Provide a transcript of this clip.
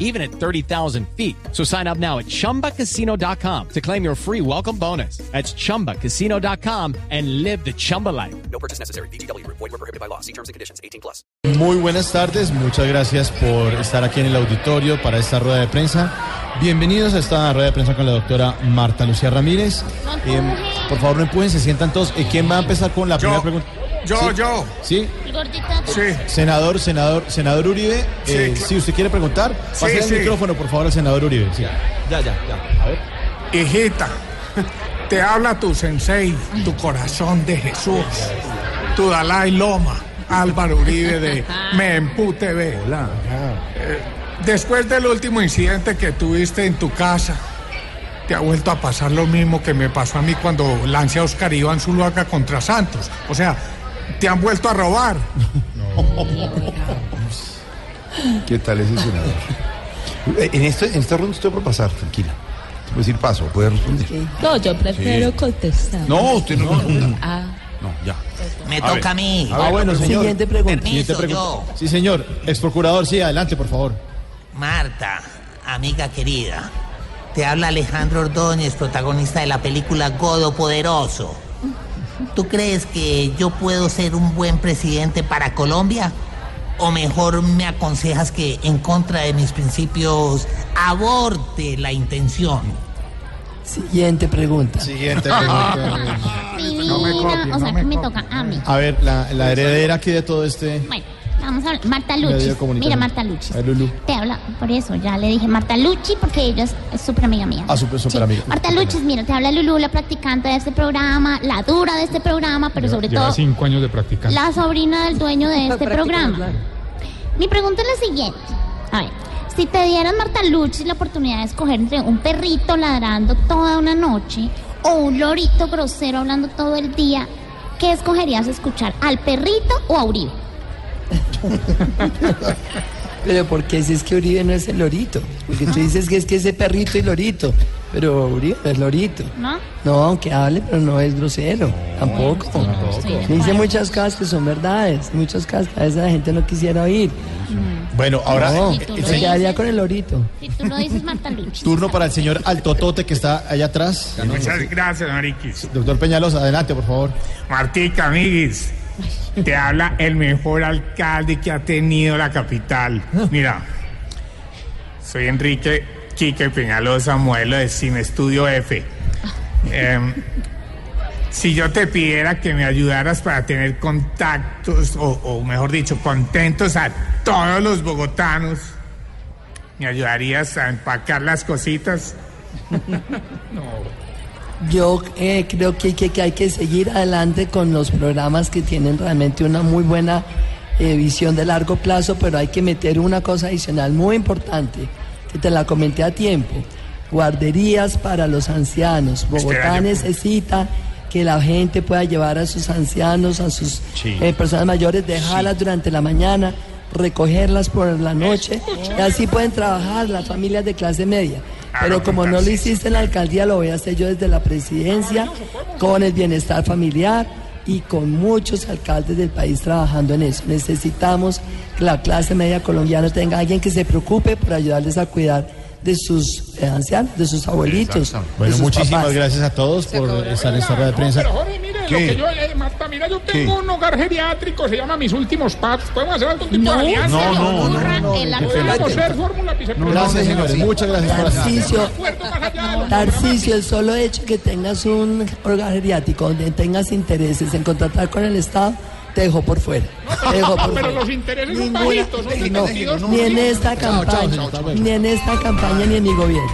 even at 30,000 feet. So sign up now at ChumbaCasino.com to claim your free welcome bonus. That's ChumbaCasino.com and live the Chumba life. No purchase necessary. BGW. Void were prohibited by law. See terms and conditions. 18 plus. Muy buenas tardes, muchas gracias por estar aquí en el auditorio para esta rueda de prensa. Bienvenidos a esta rueda de prensa con la doctora Marta Lucía Ramírez. Eh, por favor, no empujen, se sientan todos. Eh, ¿Quién va a empezar con la primera pregunta? Yo, Sí. yo. ¿Sí? El gordito. Sí. Senador, senador, senador Uribe, Sí, eh, claro. si usted quiere preguntar, Sí, pase el sí. micrófono, por favor, al senador Uribe. Sí. Ya, ya, ya. A ver. Hijita, te habla tu sensei, tu corazón de Jesús, tu Dalai Loma, Álvaro Uribe de Mempu TV. Hola. Después del último incidente que tuviste en tu casa, te ha vuelto a pasar lo mismo que me pasó a mí cuando lancé a Oscar Iván Zuluaga contra Santos. O sea, te han vuelto a robar. ¿Qué tal ese senador? En, este, en esta ronda estoy por pasar, tranquila. Te puedo decir paso, puede responder. No, yo prefiero contestar. No, usted no responda. Ah, No, ya. Me toca a mí. Ah, bueno, señor. siguiente pregunta. Siguiente pregunta. yo. Sí, señor. Ex procurador, sí, adelante, por favor. Marta, amiga querida. Te habla Alejandro Ordóñez, protagonista de la película Godo Poderoso. ¿Tú crees que yo puedo ser un buen presidente para Colombia? ¿O mejor me aconsejas que en contra de mis principios aborte la intención? Siguiente pregunta. Siguiente pregunta. Mi No me copie, o sea, no me me toca a mí. A ver, la, la heredera aquí de todo este Bueno, vamos a hablar. Marta Luchi. Mira, Marta Luchi. Te habla, por eso ya le dije Marta Luchi porque ella es súper amiga mía. Ah, súper, súper amiga. Marta Luchi, mira, te habla Lulu, la practicante de este programa, la dura de este programa, pero sobre todo cinco años de practicar. la sobrina del dueño de este programa. claro. Mi pregunta es la siguiente. A ver, si te dieran Marta Luchi la oportunidad de escoger entre un perrito ladrando toda una noche o un lorito grosero hablando todo el día, ¿qué escogerías escuchar? ¿Al perrito o a Uribe? Pero ¿por qué si es que Uribe no es el lorito? Porque tú dices que es que ese perrito y lorito. Pero Uribe no es lorito. ¿No? No, aunque hable, pero no es grosero. tampoco. estoy de Dice muchas cosas que son verdades. Muchas cosas que a veces la gente no quisiera oír. Bueno, ahora No, lo se quedaría con el lorito. Si tú lo dices Marta Luchi. turno para el señor Altotote que está allá atrás. Muchas gracias, Mariquis. Doctor Peñalosa, adelante, por favor. Martica, amiguis. Te habla el mejor alcalde que ha tenido la capital. Mira, soy Enrique Quique Peñalosa, modelo de Cine Estudio F. Em, si yo te pidiera que me ayudaras para tener contactos, o, o mejor dicho, contentos a todos los bogotanos, ¿me ayudarías a empacar las cositas? Yo eh, creo que, que- que hay que seguir adelante con los programas que tienen realmente una muy buena eh, visión de largo plazo, pero hay que meter una cosa adicional muy importante, que te la comenté a tiempo. Guarderías para los ancianos. Bogotá Espera, yo- necesita que la gente pueda llevar a sus ancianos, a sus eh, personas mayores, dejarlas durante la mañana, recogerlas por la noche, y así pueden trabajar las familias de clase media. Pero como no lo hiciste en la alcaldía, lo voy a hacer yo desde la presidencia, con el bienestar familiar y con muchos alcaldes del país trabajando en eso. Necesitamos que la clase media colombiana tenga alguien que se preocupe por ayudarles a cuidar de sus eh, ancianos, de sus abuelitos. de Bueno, sus muchísimas papás. gracias a todos por estar en esta rueda de prensa. Lo que yo, eh, Marta, mira, yo tengo un hogar geriátrico, se llama Mis Últimos Pasos. ¿Podemos hacer algún tipo de alianza? No, no, no, no. El Podríamos ser fórmula vicepresidente. Gracias, señores. Muchas gracias por lo- Tarcisio, el solo hecho que tengas un hogar geriátrico donde tengas intereses en contratar con el Estado, te dejó por fuera. Te dejó por Pero fuera. los intereses son Ninguna- bajitos, son no, 72%. ni en esta campaña, ni en esta campaña ni en mi gobierno.